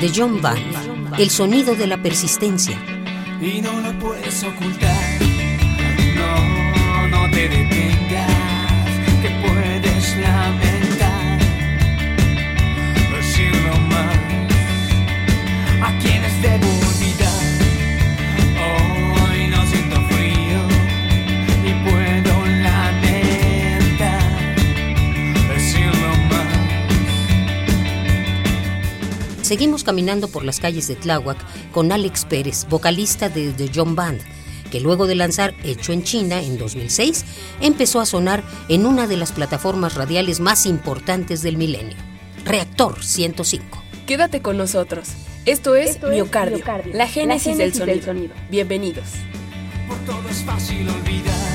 De John Band, el sonido de la persistencia. Y no lo puedes ocultar, no, no te detengas, que puedes lamentar, Seguimos caminando por las calles de Tláhuac con Alex Pérez, vocalista de The John Band, que luego de lanzar Hecho en China en 2006, empezó a sonar en una de las plataformas radiales más importantes del milenio, Reactor 105. Quédate con nosotros. Esto es, Esto es miocardio, la génesis, la del, sonido. del sonido. Bienvenidos. Por todo es fácil olvidar.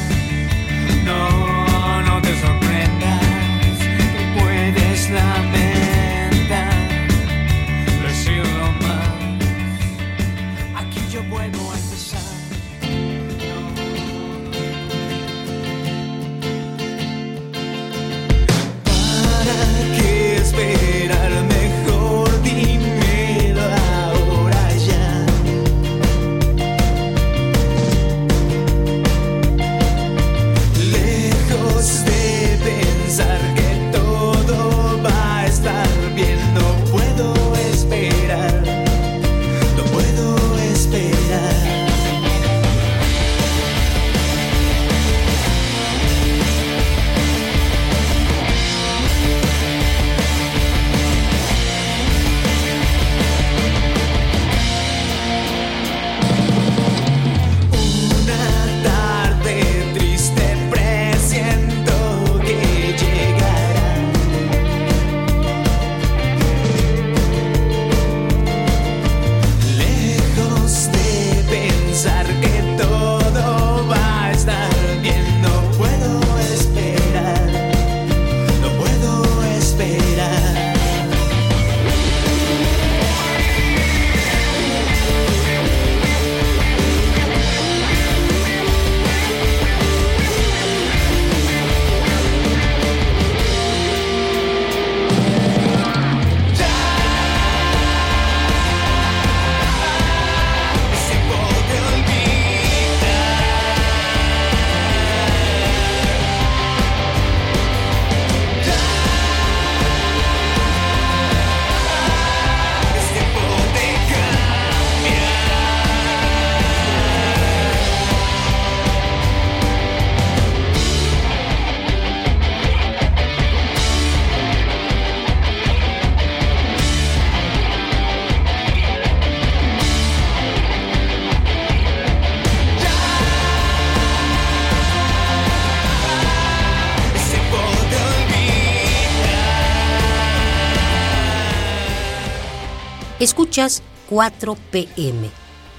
Escuchas 4 PM.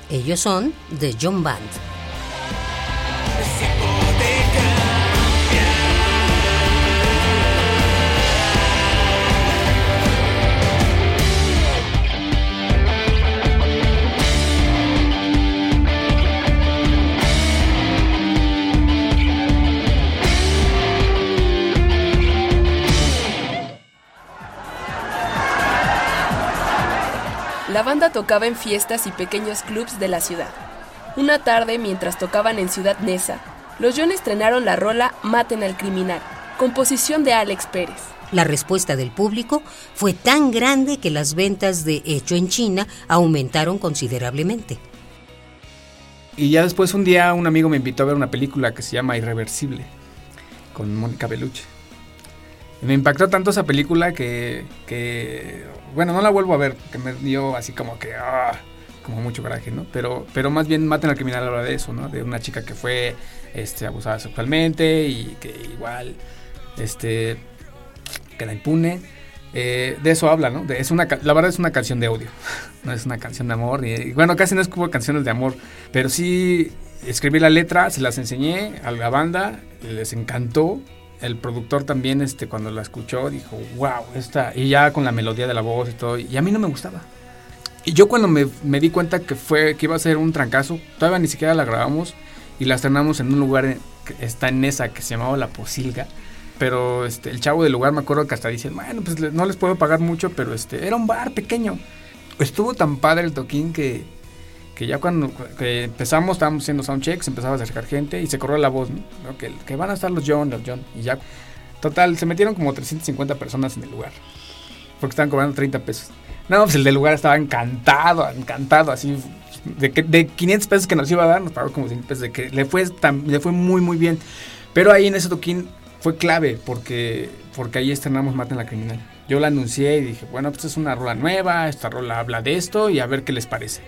Ellos son The John Band. La banda tocaba en fiestas y pequeños clubs de la ciudad. Una tarde, mientras tocaban en Ciudad Neza, los John estrenaron la rola Maten al Criminal, composición de Alex Pérez. La respuesta del público fue tan grande que las ventas de Hecho en China aumentaron considerablemente. Y ya después un día un amigo me invitó a ver una película que se llama Irreversible, con Mónica Bellucci. Me impactó tanto esa película que, que, bueno, no la vuelvo a ver, porque me dio así como que, ah, como mucho coraje, ¿no? Pero, pero más bien Maten al Criminal habla de eso, ¿no? De una chica que fue este, abusada sexualmente y que igual, este, queda impune. eh, de eso habla, ¿no? Es una, la verdad es una canción de odio, no es una canción de amor. ni- bueno, casi no es como canciones de amor, pero sí escribí la letra, se las enseñé a la banda, les encantó. El productor también, este, cuando la escuchó, dijo, wow, esta, y ya con la melodía de la voz y todo, y a mí no me gustaba. Y yo cuando me, me di cuenta que fue que iba a ser un trancazo, todavía ni siquiera la grabamos y la estrenamos en un lugar que está en esa que se llamaba La Posilga. Pero este, el chavo del lugar me acuerdo que hasta dicen, bueno, pues no les puedo pagar mucho, pero este, era un bar pequeño. Estuvo tan padre el toquín que, que ya cuando empezamos, estábamos haciendo soundchecks, empezaba a acercar gente y se corrió la voz. Que, van a estar los John, los John. Y ya, total, se metieron como 350 personas en el lugar. Porque estaban cobrando 30 pesos. No, pues el del lugar estaba encantado, encantado, así. De, que, de 500 pesos que nos iba a dar, nos pagó como 100 pesos. De que le fue, muy, muy bien. Pero ahí en ese toquín fue clave porque, porque ahí estrenamos Maten la Criminal. Yo la anuncié y dije, bueno, pues es una rola nueva, esta rola habla de esto y a ver qué les parece.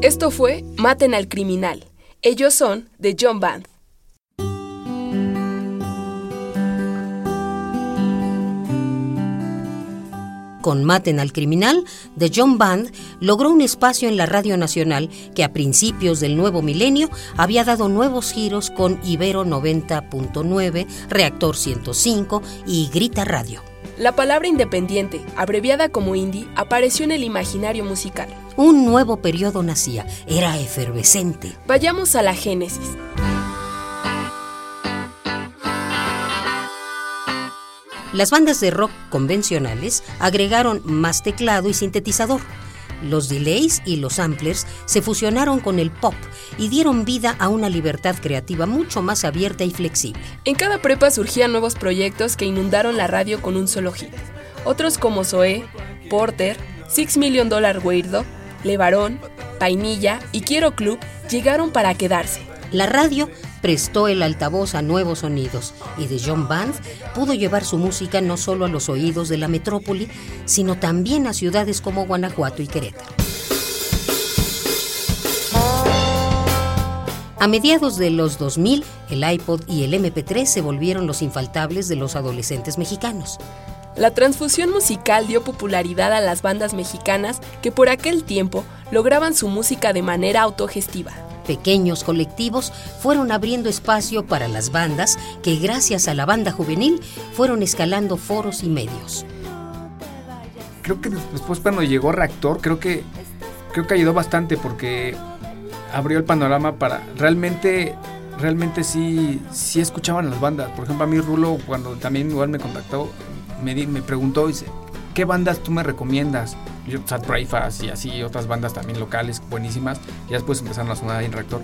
Esto fue Maten al Criminal. Ellos son de John Band. con Maten al Criminal, The John Band logró un espacio en la Radio Nacional que a principios del nuevo milenio había dado nuevos giros con Ibero 90.9, Reactor 105 y Grita Radio. La palabra independiente, abreviada como indie, apareció en el imaginario musical. Un nuevo periodo nacía, era efervescente. Vayamos a la génesis. Las bandas de rock convencionales agregaron más teclado y sintetizador. Los delays y los samplers se fusionaron con el pop y dieron vida a una libertad creativa mucho más abierta y flexible. En cada prepa surgían nuevos proyectos que inundaron la radio con un solo hit. Otros como Zoé, Porter, Six Million Dollar Weirdo, Levarón, Painilla y Quiero Club llegaron para quedarse. La radio prestó el altavoz a nuevos sonidos y The John Band pudo llevar su música no solo a los oídos de la metrópoli, sino también a ciudades como Guanajuato y Querétaro. A mediados de los 2000, el iPod y el MP3 se volvieron los infaltables de los adolescentes mexicanos. La transfusión musical dio popularidad a las bandas mexicanas que por aquel tiempo lograban su música de manera autogestiva. Pequeños colectivos fueron abriendo espacio para las bandas que gracias a la banda juvenil fueron escalando foros y medios. Creo que después cuando llegó Reactor, creo que creo que ayudó bastante porque abrió el panorama para realmente realmente sí sí escuchaban las bandas. Por ejemplo, a mí Rulo cuando también igual me contactó me, di- me preguntó dice, "¿Qué bandas tú me recomiendas?" Sad y así otras bandas también locales buenísimas. Y después empezaron a sonar en Reactor.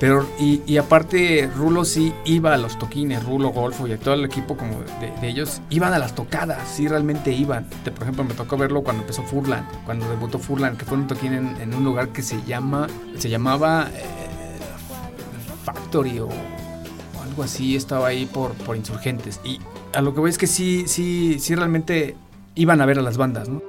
Pero, y, aparte, Rulo sí iba a los toquines, Rulo, Golfo y todo el equipo como de, ellos, iban a las tocadas, sí realmente iban. Por ejemplo, me tocó verlo cuando empezó Furlan, cuando debutó Furlan, que fue un toquín en, en un lugar que se llama, se llamaba eh, Factory o, o algo así, estaba ahí por, por insurgentes. Y a lo que voy es que sí, sí, sí realmente iban a ver a las bandas, ¿no?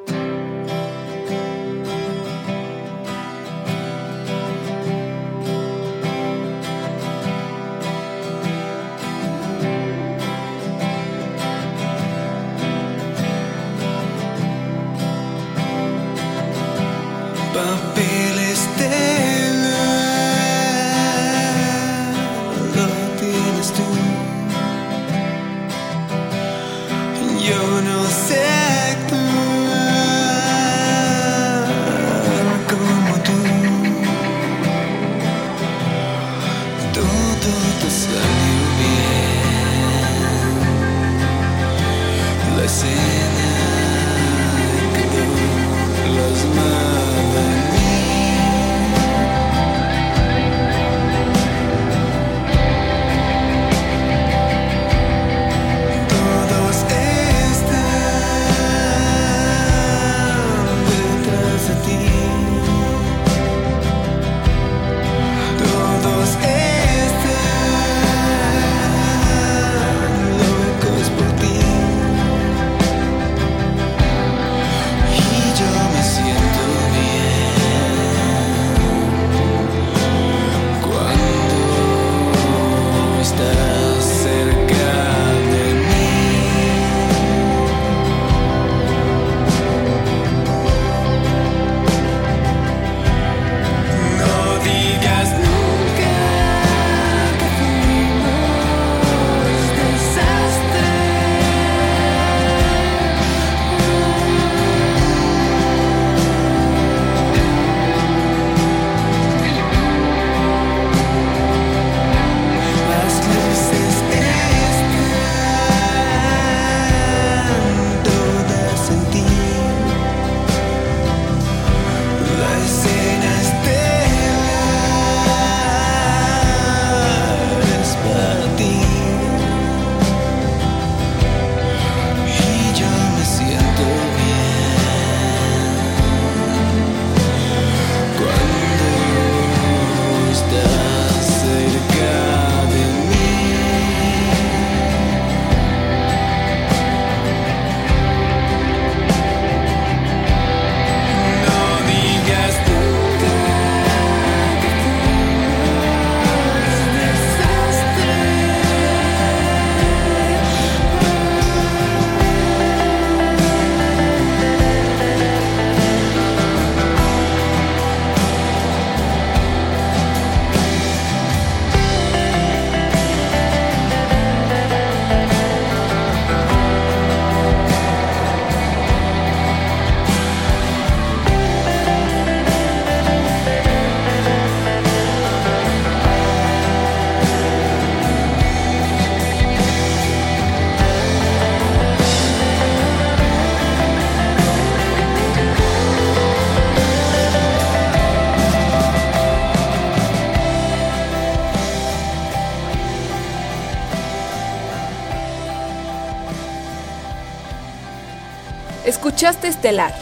Escuchaste Estelar.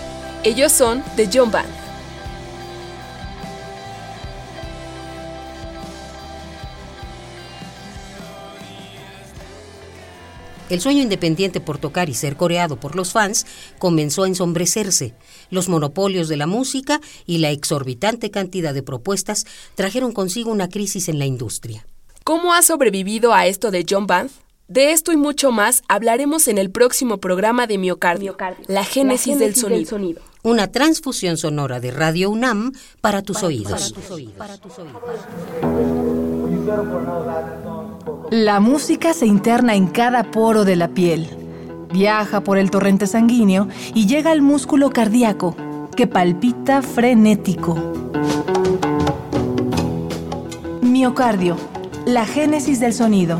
Ellos son The John Band. El sueño independiente por tocar y ser coreado por los fans comenzó a ensombrecerse. Los monopolios de la música y la exorbitante cantidad de propuestas trajeron consigo una crisis en la industria. ¿Cómo ha sobrevivido a esto de John Band? De esto y mucho más hablaremos en el próximo programa de Miocardio, la génesis, del, sonido. Una transfusión sonora de Radio UNAM para tus oídos. La música se interna en cada poro de la piel, viaja por el torrente sanguíneo y llega al músculo cardíaco, que palpita frenético. Miocardio, la génesis del sonido.